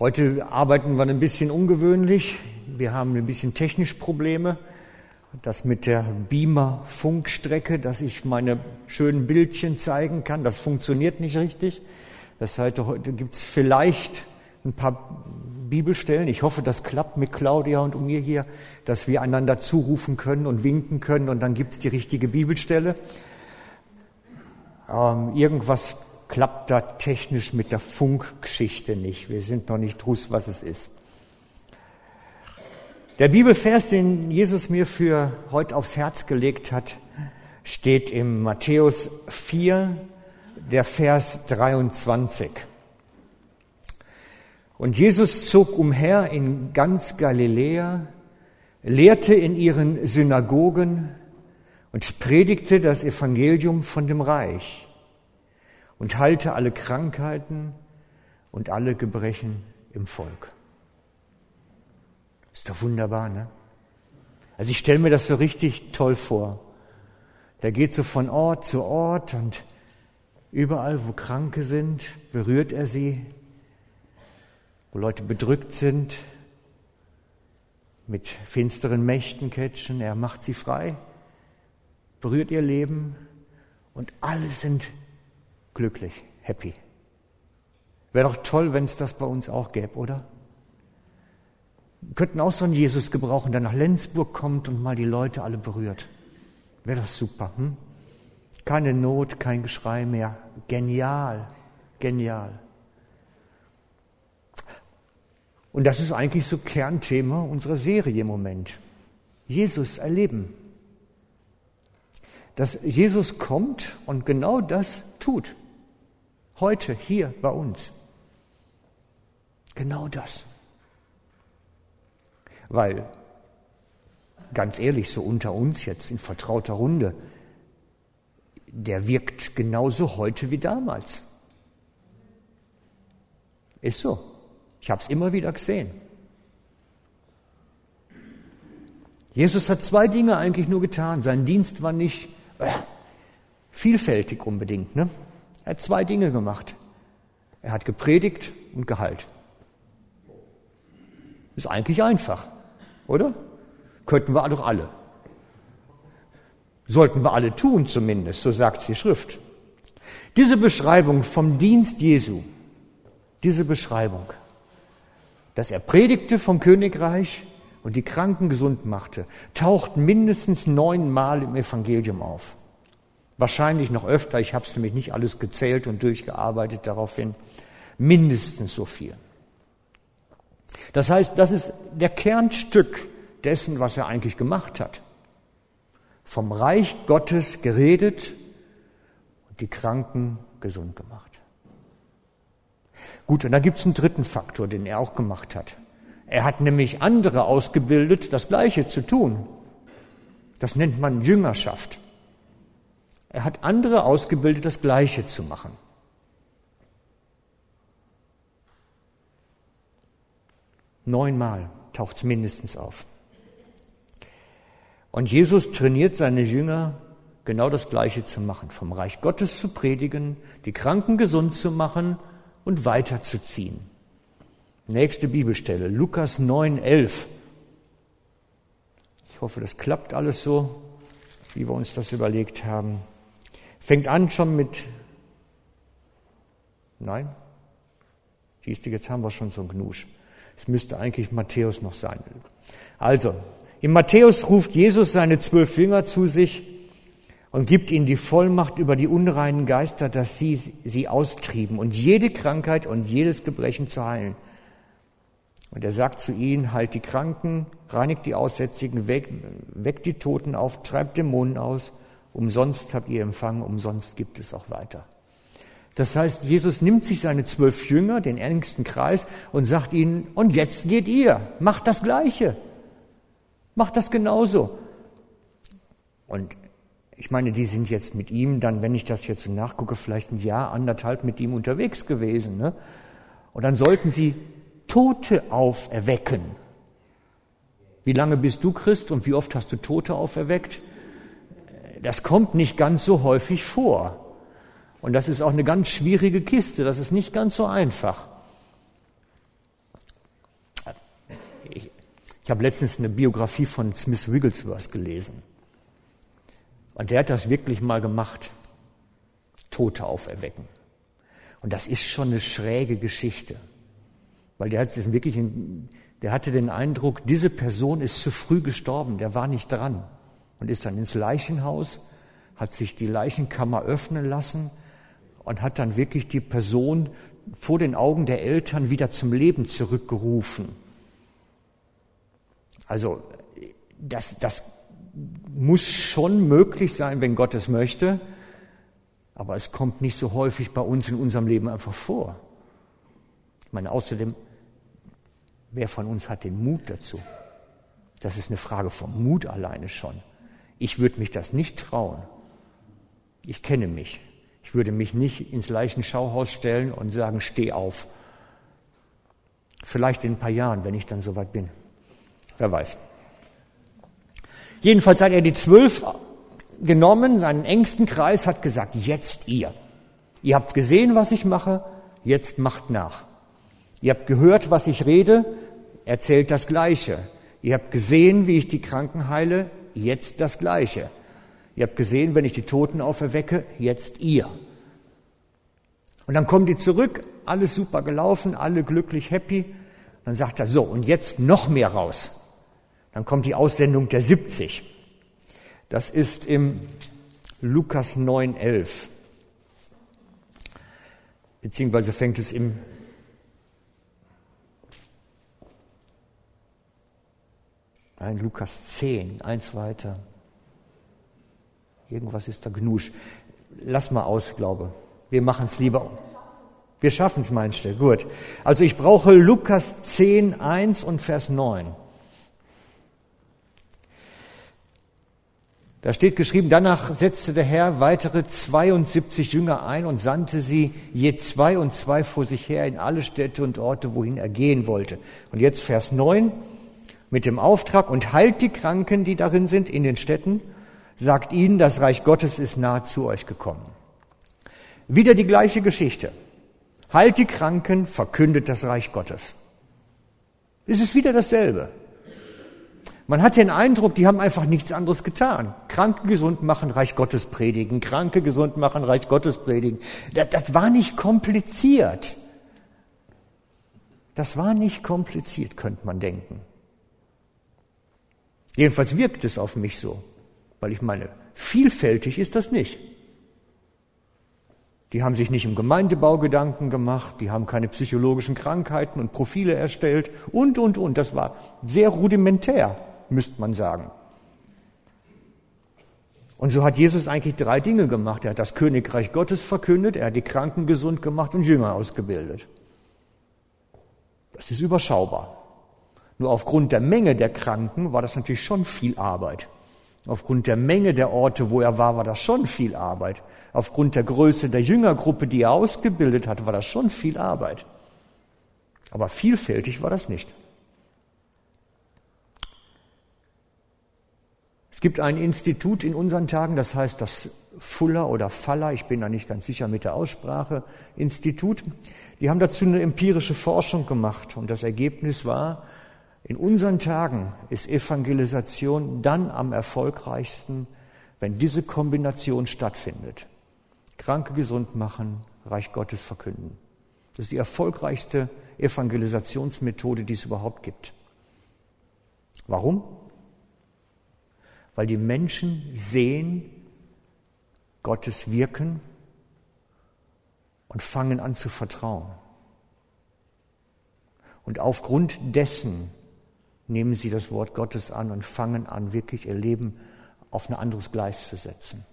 Heute arbeiten wir ein bisschen ungewöhnlich. Wir haben ein bisschen technisch Probleme. Das mit der Beamer-Funkstrecke, dass ich meine schönen Bildchen zeigen kann, das funktioniert nicht richtig. Das heißt, heute gibt es vielleicht ein paar Bibelstellen. Ich hoffe, das klappt mit Claudia und mir hier, dass wir einander zurufen können und winken können und dann gibt es die richtige Bibelstelle. Ähm, irgendwas klappt da technisch mit der Funkgeschichte nicht. Wir sind noch nicht drus, was es ist. Der Bibelvers, den Jesus mir für heute aufs Herz gelegt hat, steht im Matthäus 4, der Vers 23. Und Jesus zog umher in ganz Galiläa, lehrte in ihren Synagogen und predigte das Evangelium von dem Reich und heilte alle Krankheiten und alle Gebrechen im Volk. Ist doch wunderbar, ne? Also ich stelle mir das so richtig toll vor. Der geht so von Ort zu Ort und überall, wo Kranke sind, berührt er sie wo Leute bedrückt sind, mit finsteren Mächten catchen, er macht sie frei, berührt ihr Leben und alle sind glücklich, happy. Wäre doch toll, wenn es das bei uns auch gäbe, oder? Wir könnten auch so einen Jesus gebrauchen, der nach Lenzburg kommt und mal die Leute alle berührt. Wäre doch super. Hm? Keine Not, kein Geschrei mehr. Genial, genial. Und das ist eigentlich so Kernthema unserer Serie im Moment. Jesus erleben. Dass Jesus kommt und genau das tut. Heute, hier bei uns. Genau das. Weil, ganz ehrlich, so unter uns jetzt in vertrauter Runde, der wirkt genauso heute wie damals. Ist so. Ich habe es immer wieder gesehen. Jesus hat zwei Dinge eigentlich nur getan. Sein Dienst war nicht vielfältig unbedingt. Ne? Er hat zwei Dinge gemacht. Er hat gepredigt und geheilt. Ist eigentlich einfach, oder? Könnten wir doch alle. Sollten wir alle tun zumindest, so sagt die Schrift. Diese Beschreibung vom Dienst Jesu, diese Beschreibung, dass er predigte vom Königreich und die Kranken gesund machte, taucht mindestens neunmal im Evangelium auf. Wahrscheinlich noch öfter, ich habe es nämlich nicht alles gezählt und durchgearbeitet daraufhin, mindestens so viel. Das heißt, das ist der Kernstück dessen, was er eigentlich gemacht hat. Vom Reich Gottes geredet und die Kranken gesund gemacht. Gut, und da gibt es einen dritten Faktor, den er auch gemacht hat. Er hat nämlich andere ausgebildet, das Gleiche zu tun. Das nennt man Jüngerschaft. Er hat andere ausgebildet, das Gleiche zu machen. Neunmal taucht es mindestens auf. Und Jesus trainiert seine Jünger, genau das Gleiche zu machen, vom Reich Gottes zu predigen, die Kranken gesund zu machen und weiterzuziehen. Nächste Bibelstelle, Lukas 9, 11. Ich hoffe, das klappt alles so, wie wir uns das überlegt haben. Fängt an schon mit, nein, siehst du, jetzt haben wir schon so ein Gnusch. Es müsste eigentlich Matthäus noch sein. Also, in Matthäus ruft Jesus seine zwölf Jünger zu sich und gibt ihnen die Vollmacht über die unreinen Geister, dass sie sie austrieben und jede Krankheit und jedes Gebrechen zu heilen. Und er sagt zu ihnen, halt die Kranken, reinigt die Aussätzigen, weckt weg die Toten auf, treibt Dämonen aus, umsonst habt ihr empfangen, umsonst gibt es auch weiter. Das heißt, Jesus nimmt sich seine zwölf Jünger, den engsten Kreis, und sagt ihnen, und jetzt geht ihr, macht das Gleiche, macht das genauso. Und ich meine, die sind jetzt mit ihm dann, wenn ich das jetzt so nachgucke, vielleicht ein Jahr, anderthalb mit ihm unterwegs gewesen. Ne? Und dann sollten sie Tote auferwecken. Wie lange bist du Christ und wie oft hast du Tote auferweckt? Das kommt nicht ganz so häufig vor. Und das ist auch eine ganz schwierige Kiste, das ist nicht ganz so einfach. ich, ich habe letztens eine Biografie von Smith Wigglesworth gelesen. Und der hat das wirklich mal gemacht. Tote auferwecken. Und das ist schon eine schräge Geschichte. Weil der hat es wirklich, der hatte den Eindruck, diese Person ist zu früh gestorben, der war nicht dran. Und ist dann ins Leichenhaus, hat sich die Leichenkammer öffnen lassen und hat dann wirklich die Person vor den Augen der Eltern wieder zum Leben zurückgerufen. Also das, das muss schon möglich sein, wenn Gott es möchte, aber es kommt nicht so häufig bei uns in unserem Leben einfach vor. Ich meine, außerdem, wer von uns hat den Mut dazu? Das ist eine Frage vom Mut alleine schon. Ich würde mich das nicht trauen. Ich kenne mich. Ich würde mich nicht ins Leichenschauhaus stellen und sagen, steh auf. Vielleicht in ein paar Jahren, wenn ich dann soweit bin. Wer weiß. Jedenfalls hat er die zwölf genommen, seinen engsten Kreis, hat gesagt, jetzt ihr. Ihr habt gesehen, was ich mache, jetzt macht nach. Ihr habt gehört, was ich rede, erzählt das Gleiche. Ihr habt gesehen, wie ich die Kranken heile, jetzt das Gleiche. Ihr habt gesehen, wenn ich die Toten auferwecke, jetzt ihr. Und dann kommen die zurück, alles super gelaufen, alle glücklich, happy. Dann sagt er, so, und jetzt noch mehr raus. Dann kommt die Aussendung der 70. Das ist im Lukas 9, 11. Beziehungsweise fängt es im Nein, Lukas 10, eins weiter. Irgendwas ist da Gnusch. Lass mal aus, glaube. Wir machen es lieber. Wir schaffen es, meinst du? Gut. Also ich brauche Lukas 10, 1 und Vers 9. Da steht geschrieben, danach setzte der Herr weitere 72 Jünger ein und sandte sie je zwei und zwei vor sich her in alle Städte und Orte, wohin er gehen wollte. Und jetzt Vers 9 mit dem Auftrag und heilt die Kranken, die darin sind, in den Städten, sagt ihnen, das Reich Gottes ist nahe zu euch gekommen. Wieder die gleiche Geschichte. Heilt die Kranken, verkündet das Reich Gottes. Es ist wieder dasselbe. Man hat den Eindruck, die haben einfach nichts anderes getan. Kranke gesund machen, Reich Gottes predigen. Kranke gesund machen, Reich Gottes predigen. Das, das war nicht kompliziert. Das war nicht kompliziert, könnte man denken. Jedenfalls wirkt es auf mich so, weil ich meine, vielfältig ist das nicht. Die haben sich nicht im Gemeindebau Gedanken gemacht, die haben keine psychologischen Krankheiten und Profile erstellt und, und, und. Das war sehr rudimentär müsste man sagen. Und so hat Jesus eigentlich drei Dinge gemacht. Er hat das Königreich Gottes verkündet, er hat die Kranken gesund gemacht und Jünger ausgebildet. Das ist überschaubar. Nur aufgrund der Menge der Kranken war das natürlich schon viel Arbeit. Aufgrund der Menge der Orte, wo er war, war das schon viel Arbeit. Aufgrund der Größe der Jüngergruppe, die er ausgebildet hat, war das schon viel Arbeit. Aber vielfältig war das nicht. Es gibt ein Institut in unseren Tagen, das heißt das Fuller oder Faller, ich bin da nicht ganz sicher mit der Aussprache, Institut. Die haben dazu eine empirische Forschung gemacht und das Ergebnis war, in unseren Tagen ist Evangelisation dann am erfolgreichsten, wenn diese Kombination stattfindet. Kranke gesund machen, Reich Gottes verkünden. Das ist die erfolgreichste Evangelisationsmethode, die es überhaupt gibt. Warum? weil die Menschen sehen Gottes Wirken und fangen an zu vertrauen. Und aufgrund dessen nehmen sie das Wort Gottes an und fangen an, wirklich ihr Leben auf ein anderes Gleis zu setzen.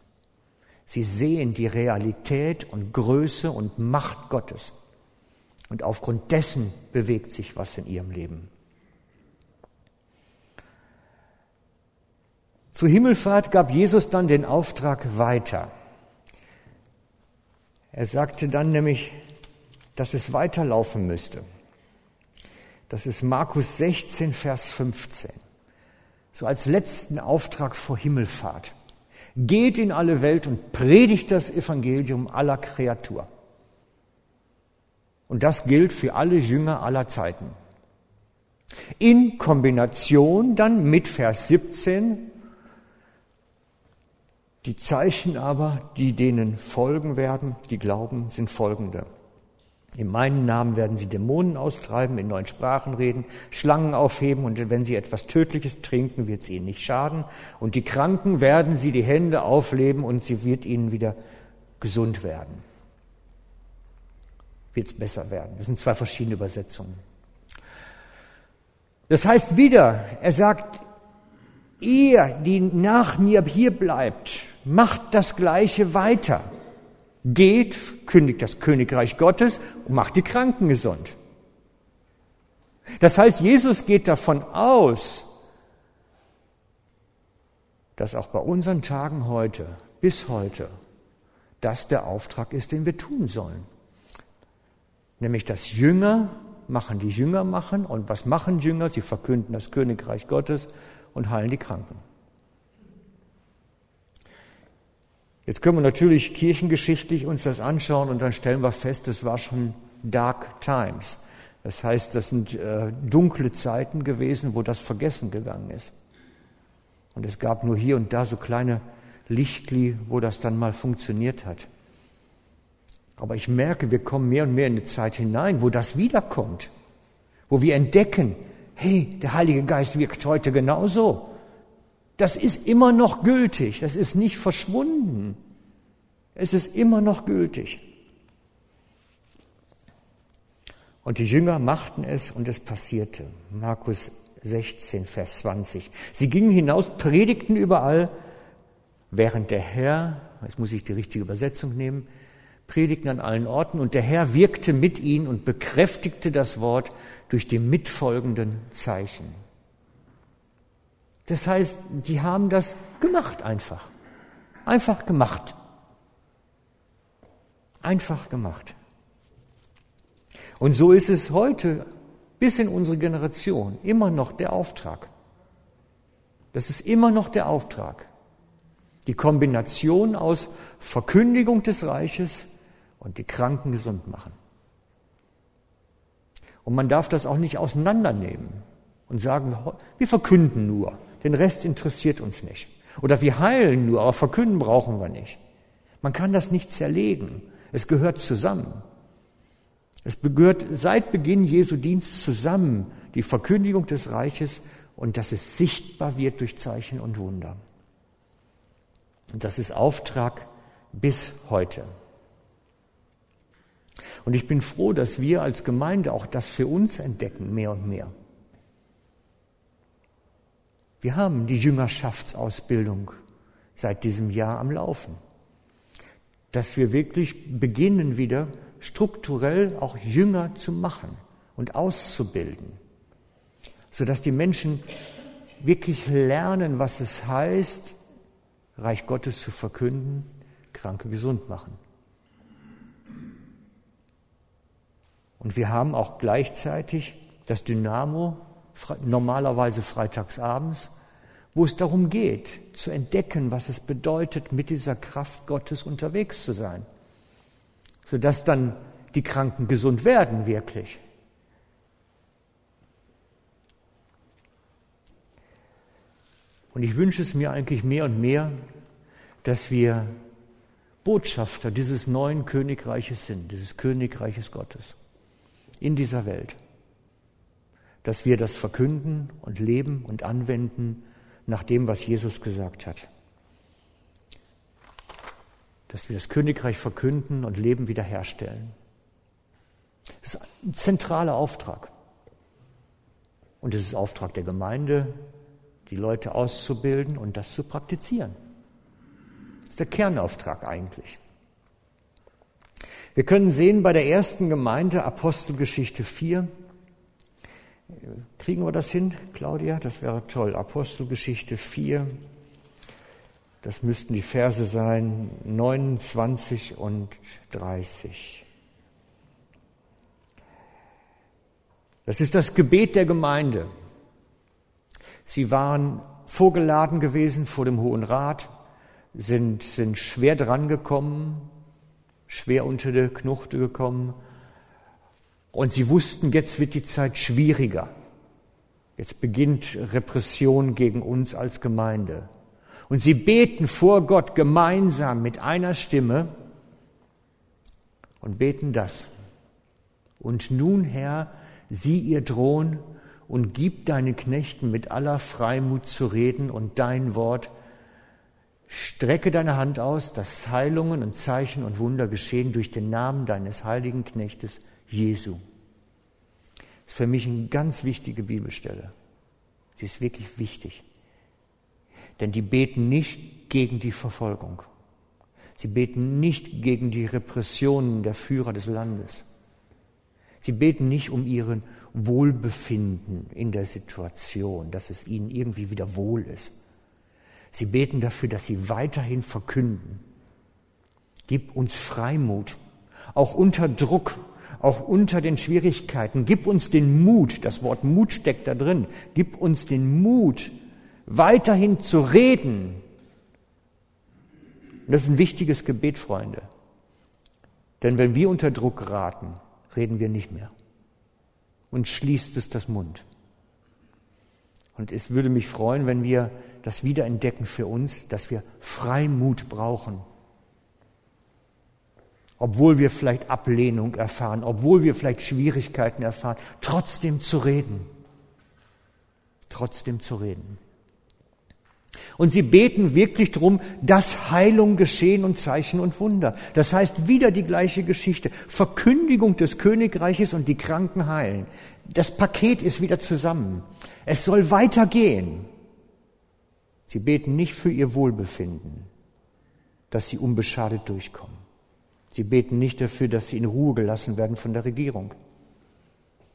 Sie sehen die Realität und Größe und Macht Gottes. Und aufgrund dessen bewegt sich was in ihrem Leben. Zur Himmelfahrt gab Jesus dann den Auftrag weiter. Er sagte dann nämlich, dass es weiterlaufen müsste. Das ist Markus 16, Vers 15. So als letzten Auftrag vor Himmelfahrt. Geht in alle Welt und predigt das Evangelium aller Kreatur. Und das gilt für alle Jünger aller Zeiten. In Kombination dann mit Vers 17, die Zeichen aber, die denen folgen werden, die glauben, sind folgende. In meinem Namen werden sie Dämonen austreiben, in neuen Sprachen reden, Schlangen aufheben und wenn sie etwas Tödliches trinken, wird es ihnen nicht schaden. Und die Kranken werden sie die Hände aufleben und sie wird ihnen wieder gesund werden. Wird es besser werden. Das sind zwei verschiedene Übersetzungen. Das heißt wieder, er sagt, ihr, die nach mir hier bleibt, macht das Gleiche weiter. Geht, kündigt das Königreich Gottes und macht die Kranken gesund. Das heißt, Jesus geht davon aus, dass auch bei unseren Tagen heute, bis heute, das der Auftrag ist, den wir tun sollen. Nämlich, dass Jünger machen, die Jünger machen. Und was machen Jünger? Sie verkünden das Königreich Gottes und heilen die Kranken. Jetzt können wir natürlich kirchengeschichtlich uns das anschauen und dann stellen wir fest, es war schon Dark Times. Das heißt, das sind äh, dunkle Zeiten gewesen, wo das vergessen gegangen ist. Und es gab nur hier und da so kleine Lichtli, wo das dann mal funktioniert hat. Aber ich merke, wir kommen mehr und mehr in eine Zeit hinein, wo das wiederkommt, wo wir entdecken, hey, der Heilige Geist wirkt heute genauso. Das ist immer noch gültig, das ist nicht verschwunden. Es ist immer noch gültig. Und die Jünger machten es und es passierte. Markus 16, Vers 20. Sie gingen hinaus, predigten überall, während der Herr, jetzt muss ich die richtige Übersetzung nehmen, predigten an allen Orten und der Herr wirkte mit ihnen und bekräftigte das Wort durch die mitfolgenden Zeichen. Das heißt, die haben das gemacht einfach. Einfach gemacht. Einfach gemacht. Und so ist es heute bis in unsere Generation immer noch der Auftrag. Das ist immer noch der Auftrag. Die Kombination aus Verkündigung des Reiches und die Kranken gesund machen. Und man darf das auch nicht auseinandernehmen und sagen, wir verkünden nur, den Rest interessiert uns nicht. Oder wir heilen nur, aber verkünden brauchen wir nicht. Man kann das nicht zerlegen. Es gehört zusammen. Es gehört seit Beginn Jesu Dienst zusammen, die Verkündigung des Reiches und dass es sichtbar wird durch Zeichen und Wunder. Und das ist Auftrag bis heute. Und ich bin froh, dass wir als Gemeinde auch das für uns entdecken, mehr und mehr. Wir haben die Jüngerschaftsausbildung seit diesem Jahr am Laufen. Dass wir wirklich beginnen wieder strukturell auch Jünger zu machen und auszubilden, sodass die Menschen wirklich lernen, was es heißt, Reich Gottes zu verkünden, Kranke gesund machen. Und wir haben auch gleichzeitig das Dynamo, normalerweise freitagsabends, wo es darum geht, zu entdecken, was es bedeutet, mit dieser Kraft Gottes unterwegs zu sein, sodass dann die Kranken gesund werden wirklich. Und ich wünsche es mir eigentlich mehr und mehr, dass wir Botschafter dieses neuen Königreiches sind, dieses Königreiches Gottes in dieser Welt, dass wir das verkünden und leben und anwenden nach dem, was Jesus gesagt hat. Dass wir das Königreich verkünden und Leben wiederherstellen. Das ist ein zentraler Auftrag. Und es ist Auftrag der Gemeinde, die Leute auszubilden und das zu praktizieren. Das ist der Kernauftrag eigentlich. Wir können sehen bei der ersten Gemeinde Apostelgeschichte 4. Kriegen wir das hin, Claudia? Das wäre toll. Apostelgeschichte 4. Das müssten die Verse sein 29 und 30. Das ist das Gebet der Gemeinde. Sie waren vorgeladen gewesen vor dem Hohen Rat, sind, sind schwer drangekommen, schwer unter der Knuchte gekommen. Und sie wussten, jetzt wird die Zeit schwieriger. Jetzt beginnt Repression gegen uns als Gemeinde. Und sie beten vor Gott gemeinsam mit einer Stimme und beten das. Und nun, Herr, sieh ihr drohen und gib deinen Knechten mit aller Freimut zu reden und dein Wort. Strecke deine Hand aus, dass Heilungen und Zeichen und Wunder geschehen durch den Namen deines heiligen Knechtes Jesu. Das ist für mich eine ganz wichtige Bibelstelle. Sie ist wirklich wichtig. Denn die beten nicht gegen die Verfolgung. Sie beten nicht gegen die Repressionen der Führer des Landes. Sie beten nicht um ihren Wohlbefinden in der Situation, dass es ihnen irgendwie wieder wohl ist. Sie beten dafür, dass sie weiterhin verkünden. Gib uns Freimut, auch unter Druck, auch unter den Schwierigkeiten. Gib uns den Mut, das Wort Mut steckt da drin, gib uns den Mut, weiterhin zu reden. Und das ist ein wichtiges Gebet, Freunde. Denn wenn wir unter Druck geraten, reden wir nicht mehr. Und schließt es das Mund. Und es würde mich freuen, wenn wir das wiederentdecken für uns, dass wir Freimut brauchen. Obwohl wir vielleicht Ablehnung erfahren, obwohl wir vielleicht Schwierigkeiten erfahren, trotzdem zu reden. Trotzdem zu reden. Und sie beten wirklich darum, dass Heilung geschehen und Zeichen und Wunder. Das heißt wieder die gleiche Geschichte. Verkündigung des Königreiches und die Kranken heilen. Das Paket ist wieder zusammen. Es soll weitergehen. Sie beten nicht für ihr Wohlbefinden, dass sie unbeschadet durchkommen. Sie beten nicht dafür, dass sie in Ruhe gelassen werden von der Regierung.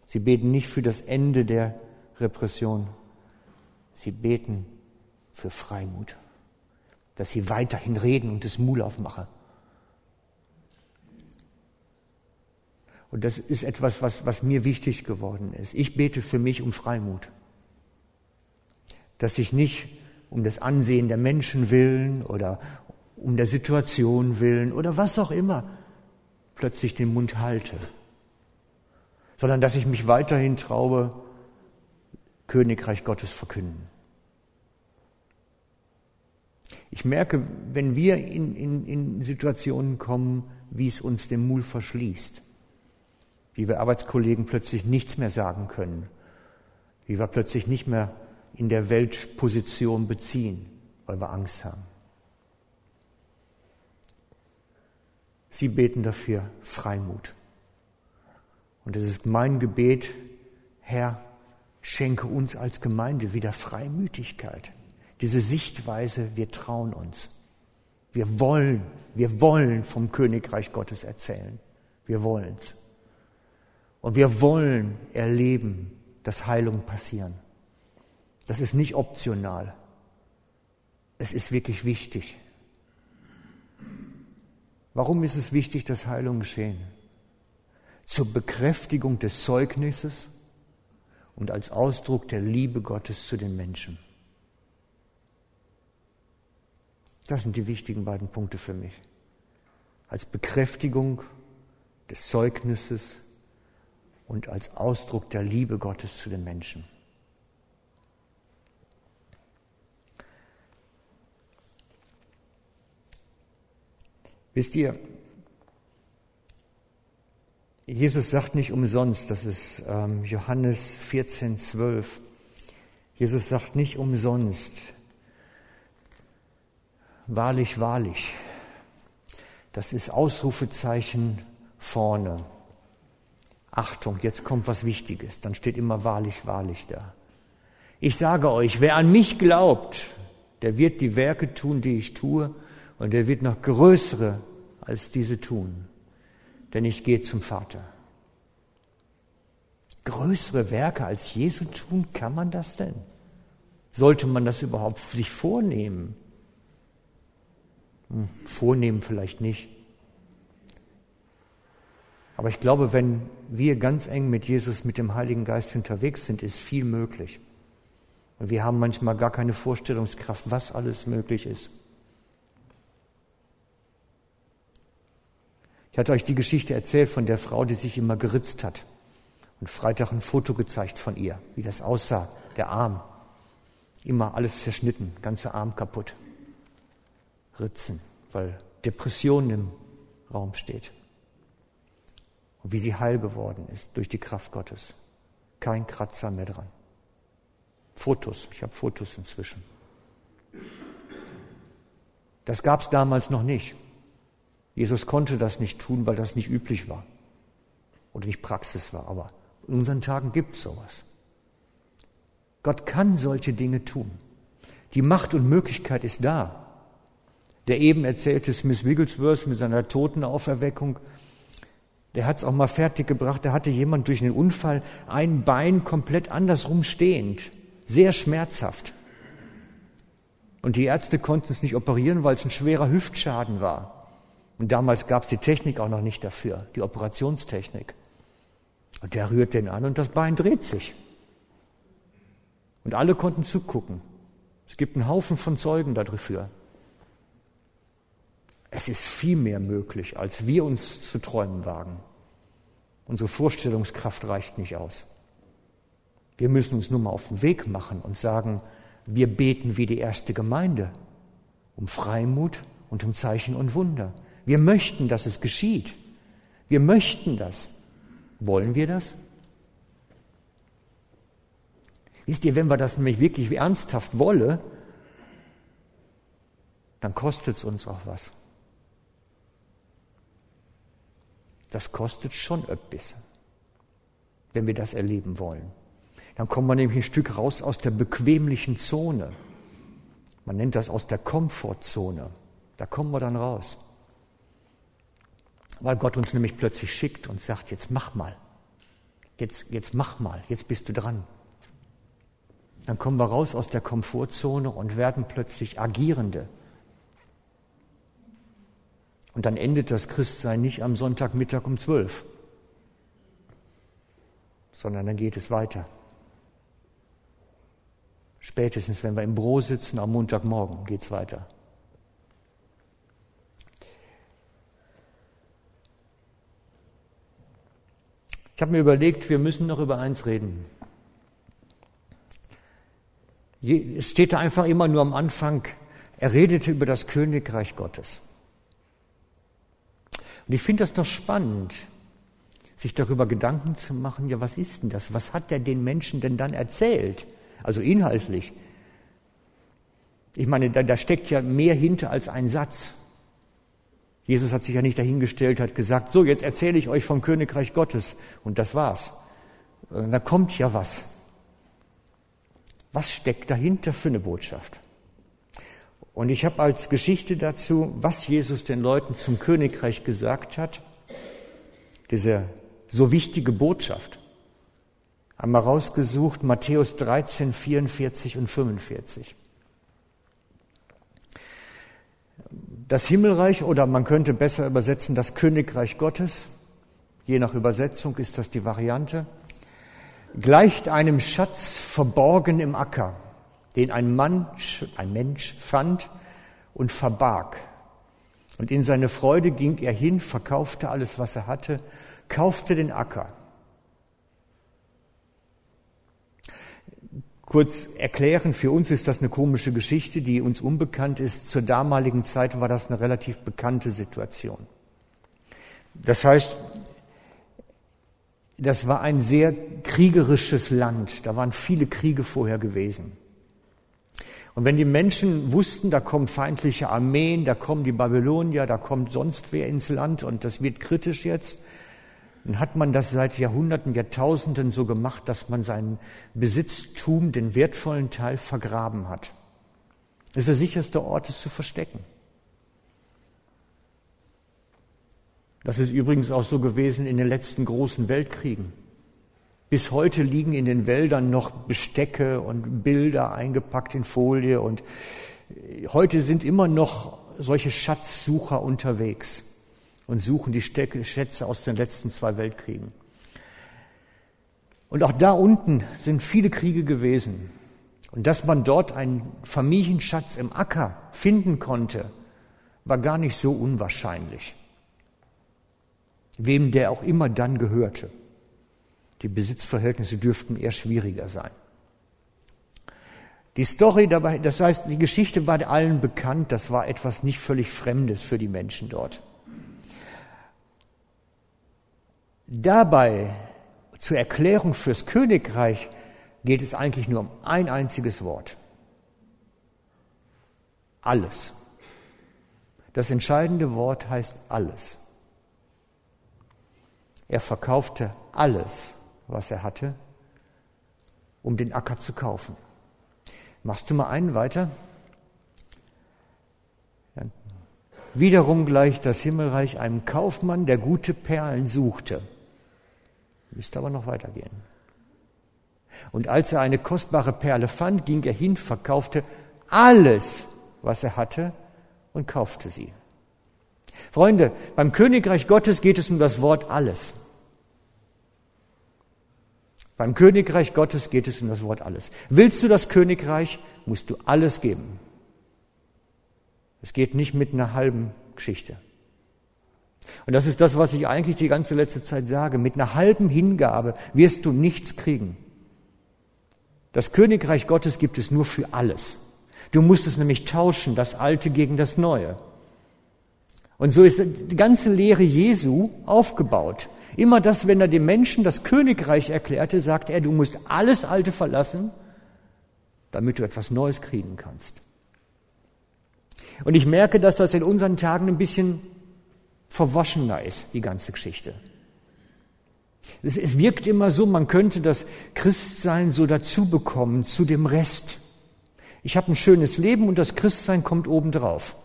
Sie beten nicht für das Ende der Repression. Sie beten für Freimut, dass sie weiterhin reden und das Mul aufmachen. Und das ist etwas, was, was mir wichtig geworden ist. Ich bete für mich um Freimut. Dass ich nicht um das Ansehen der Menschen willen oder um der Situation willen oder was auch immer plötzlich den Mund halte, sondern dass ich mich weiterhin traue, Königreich Gottes verkünden. Ich merke, wenn wir in, in, in Situationen kommen, wie es uns den Mund verschließt, wie wir Arbeitskollegen plötzlich nichts mehr sagen können, wie wir plötzlich nicht mehr in der Welt Position beziehen, weil wir Angst haben. Sie beten dafür Freimut. Und es ist mein Gebet, Herr, schenke uns als Gemeinde wieder Freimütigkeit diese Sichtweise, wir trauen uns. Wir wollen, wir wollen vom Königreich Gottes erzählen. Wir wollen's. Und wir wollen erleben, dass Heilung passieren. Das ist nicht optional. Es ist wirklich wichtig. Warum ist es wichtig, dass Heilung geschehen? Zur Bekräftigung des Zeugnisses und als Ausdruck der Liebe Gottes zu den Menschen. Das sind die wichtigen beiden Punkte für mich. Als Bekräftigung des Zeugnisses und als Ausdruck der Liebe Gottes zu den Menschen. Wisst ihr, Jesus sagt nicht umsonst, das ist ähm, Johannes 14, 12. Jesus sagt nicht umsonst, wahrlich, wahrlich. Das ist Ausrufezeichen vorne. Achtung, jetzt kommt was Wichtiges. Dann steht immer wahrlich, wahrlich da. Ich sage euch, wer an mich glaubt, der wird die Werke tun, die ich tue, und der wird noch größere als diese tun. Denn ich gehe zum Vater. Größere Werke als Jesu tun, kann man das denn? Sollte man das überhaupt sich vornehmen? Hm, vornehmen vielleicht nicht. Aber ich glaube, wenn wir ganz eng mit Jesus, mit dem Heiligen Geist unterwegs sind, ist viel möglich. Und wir haben manchmal gar keine Vorstellungskraft, was alles möglich ist. Ich hatte euch die Geschichte erzählt von der Frau, die sich immer geritzt hat. Und Freitag ein Foto gezeigt von ihr, wie das aussah, der Arm. Immer alles zerschnitten, ganzer Arm kaputt. Ritzen, weil Depression im Raum steht. Und wie sie heil geworden ist durch die Kraft Gottes. Kein Kratzer mehr dran. Fotos, ich habe Fotos inzwischen. Das gab es damals noch nicht. Jesus konnte das nicht tun, weil das nicht üblich war oder nicht Praxis war. Aber in unseren Tagen gibt es sowas. Gott kann solche Dinge tun. Die Macht und Möglichkeit ist da. Der eben erzählte Smith Wigglesworth mit seiner Totenauferweckung, der hat es auch mal fertiggebracht. Da hatte jemand durch einen Unfall ein Bein komplett andersrum stehend, sehr schmerzhaft. Und die Ärzte konnten es nicht operieren, weil es ein schwerer Hüftschaden war. Und damals gab es die Technik auch noch nicht dafür, die Operationstechnik. Und der rührt den an und das Bein dreht sich. Und alle konnten zugucken. Es gibt einen Haufen von Zeugen dafür. Es ist viel mehr möglich, als wir uns zu träumen wagen. Unsere Vorstellungskraft reicht nicht aus. Wir müssen uns nur mal auf den Weg machen und sagen, wir beten wie die erste Gemeinde um Freimut und um Zeichen und Wunder. Wir möchten, dass es geschieht. Wir möchten das. Wollen wir das? Wisst ihr, wenn wir das nämlich wirklich ernsthaft wollen, dann kostet es uns auch was. Das kostet schon etwas, wenn wir das erleben wollen. Dann kommen wir nämlich ein Stück raus aus der bequemlichen Zone. Man nennt das aus der Komfortzone. Da kommen wir dann raus. Weil Gott uns nämlich plötzlich schickt und sagt, jetzt mach mal. Jetzt, jetzt mach mal. Jetzt bist du dran. Dann kommen wir raus aus der Komfortzone und werden plötzlich Agierende. Und dann endet das Christsein nicht am Sonntagmittag um zwölf, sondern dann geht es weiter. Spätestens, wenn wir im Büro sitzen am Montagmorgen, geht es weiter. Ich habe mir überlegt, wir müssen noch über eins reden. Es steht da einfach immer nur am Anfang, er redete über das Königreich Gottes. Und ich finde das noch spannend, sich darüber Gedanken zu machen, ja, was ist denn das? Was hat er den Menschen denn dann erzählt? Also inhaltlich. Ich meine, da, da steckt ja mehr hinter als ein Satz. Jesus hat sich ja nicht dahingestellt, hat gesagt, so, jetzt erzähle ich euch vom Königreich Gottes. Und das war's. Da kommt ja was. Was steckt dahinter für eine Botschaft? Und ich habe als Geschichte dazu, was Jesus den Leuten zum Königreich gesagt hat, diese so wichtige Botschaft, einmal rausgesucht, Matthäus 13, 44 und 45. Das Himmelreich oder man könnte besser übersetzen das Königreich Gottes, je nach Übersetzung ist das die Variante, gleicht einem Schatz verborgen im Acker den ein Mann, ein Mensch fand und verbarg. Und in seine Freude ging er hin, verkaufte alles, was er hatte, kaufte den Acker. Kurz erklären, für uns ist das eine komische Geschichte, die uns unbekannt ist. Zur damaligen Zeit war das eine relativ bekannte Situation. Das heißt, das war ein sehr kriegerisches Land. Da waren viele Kriege vorher gewesen. Und wenn die Menschen wussten, da kommen feindliche Armeen, da kommen die Babylonier, da kommt sonst wer ins Land und das wird kritisch jetzt, dann hat man das seit Jahrhunderten, Jahrtausenden so gemacht, dass man seinen Besitztum, den wertvollen Teil, vergraben hat. Das ist der sicherste Ort, es zu verstecken. Das ist übrigens auch so gewesen in den letzten großen Weltkriegen. Bis heute liegen in den Wäldern noch Bestecke und Bilder eingepackt in Folie und heute sind immer noch solche Schatzsucher unterwegs und suchen die Schätze aus den letzten zwei Weltkriegen. Und auch da unten sind viele Kriege gewesen. Und dass man dort einen Familienschatz im Acker finden konnte, war gar nicht so unwahrscheinlich. Wem der auch immer dann gehörte. Die Besitzverhältnisse dürften eher schwieriger sein. Die Story dabei, das heißt, die Geschichte war allen bekannt, das war etwas nicht völlig Fremdes für die Menschen dort. Dabei zur Erklärung fürs Königreich geht es eigentlich nur um ein einziges Wort. Alles. Das entscheidende Wort heißt alles. Er verkaufte alles, was er hatte, um den Acker zu kaufen. Machst du mal einen weiter? Ja. Wiederum gleich das Himmelreich einem Kaufmann, der gute Perlen suchte. Müsste aber noch weitergehen. Und als er eine kostbare Perle fand, ging er hin, verkaufte alles, was er hatte, und kaufte sie. Freunde, beim Königreich Gottes geht es um das Wort alles. Beim Königreich Gottes geht es um das Wort alles. Willst du das Königreich, musst du alles geben. Es geht nicht mit einer halben Geschichte. Und das ist das, was ich eigentlich die ganze letzte Zeit sage. Mit einer halben Hingabe wirst du nichts kriegen. Das Königreich Gottes gibt es nur für alles. Du musst es nämlich tauschen, das Alte gegen das Neue. Und so ist die ganze Lehre Jesu aufgebaut. Immer das, wenn er dem Menschen das Königreich erklärte, sagte er, du musst alles Alte verlassen, damit du etwas Neues kriegen kannst. Und ich merke, dass das in unseren Tagen ein bisschen verwaschener ist, die ganze Geschichte. Es, es wirkt immer so, man könnte das Christsein so dazu bekommen zu dem Rest. Ich habe ein schönes Leben und das Christsein kommt obendrauf.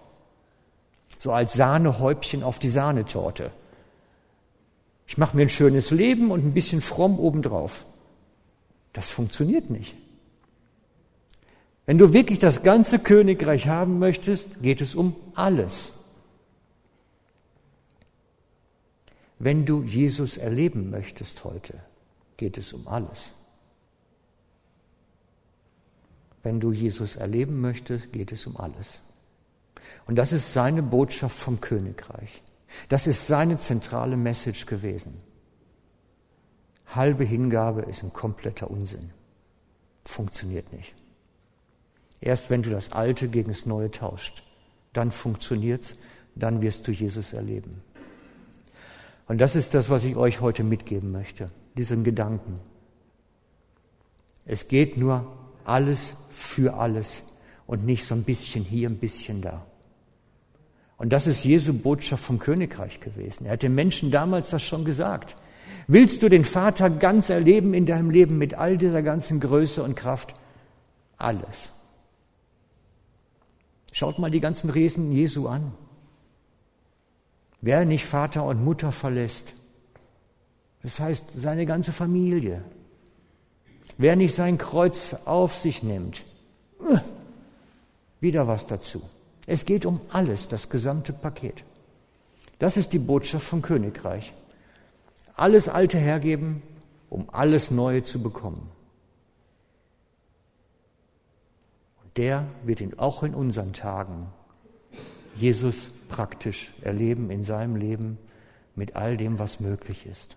So als Sahnehäubchen auf die Sahnetorte. Ich mache mir ein schönes Leben und ein bisschen fromm obendrauf. Das funktioniert nicht. Wenn du wirklich das ganze Königreich haben möchtest, geht es um alles. Wenn du Jesus erleben möchtest heute, geht es um alles. Wenn du Jesus erleben möchtest, geht es um alles. Und das ist seine Botschaft vom Königreich. Das ist seine zentrale Message gewesen. Halbe Hingabe ist ein kompletter Unsinn. Funktioniert nicht. Erst wenn du das Alte gegen das Neue tauscht, dann funktioniert's, dann wirst du Jesus erleben. Und das ist das, was ich euch heute mitgeben möchte, diesen Gedanken. Es geht nur alles für alles und nicht so ein bisschen hier, ein bisschen da. Und das ist Jesu Botschaft vom Königreich gewesen. Er hat den Menschen damals das schon gesagt. Willst du den Vater ganz erleben in deinem Leben mit all dieser ganzen Größe und Kraft? Alles. Schaut mal die ganzen Resen Jesu an. Wer nicht Vater und Mutter verlässt, das heißt seine ganze Familie, wer nicht sein Kreuz auf sich nimmt, äh, wieder was dazu. Es geht um alles, das gesamte Paket. Das ist die Botschaft vom Königreich. Alles Alte hergeben, um alles Neue zu bekommen. Und der wird ihn auch in unseren Tagen Jesus praktisch erleben in seinem Leben mit all dem, was möglich ist.